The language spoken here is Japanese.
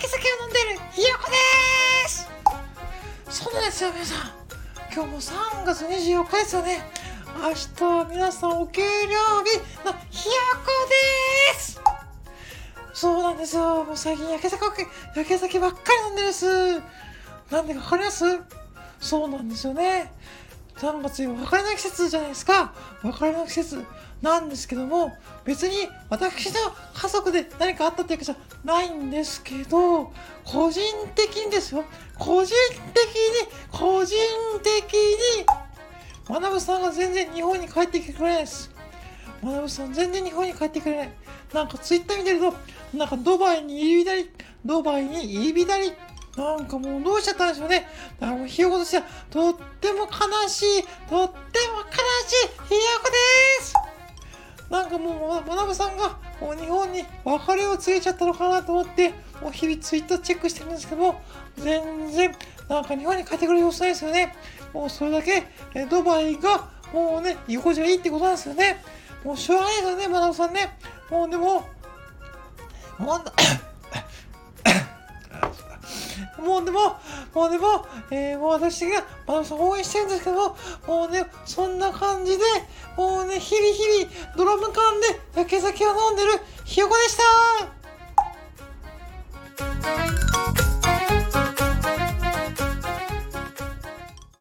焼酒を飲んでるひよこです。そうなんですよ皆さん。今日も3月24日ですよね。明日皆さんお給料日のひよこです。そうなんですよ。もう最近焼き酒焼け酒ばっかり飲んでるです。なんでか分かります？そうなんですよね。3月は別れの季節じゃないですか。別れの季節なんですけども、別に私の家族で何かあったってわけじゃないんですけど、個人的にですよ。個人的に、個人的に、学さんが全然日本に帰ってきてくれないです。学さん全然日本に帰ってくれない。なんかツイッター見てると、なんかドバイに入り浸り、ドバイに入り浸りなんかもうどうしちゃったんでしょうね。だからもうひよことしてはとっても悲しい、とっても悲しいひよこですなんかもう、まなぶさんがもう日本に別れを告げちゃったのかなと思って、もう日々ツイッターチェックしてるんですけども、全然、なんか日本に帰ってくる様子ないですよね。もうそれだけ、えドバイがもうね、居心地がいいってことなんですよね。もうしょうがないですよね、まなぶさんね。もうでも、もう、もうでも、もうでも、えー、もう私が、まだ応援してるんですけど、もうね、そんな感じで、もうね、日々日々、ドラム缶で焼け酒を飲んでるひよこでした。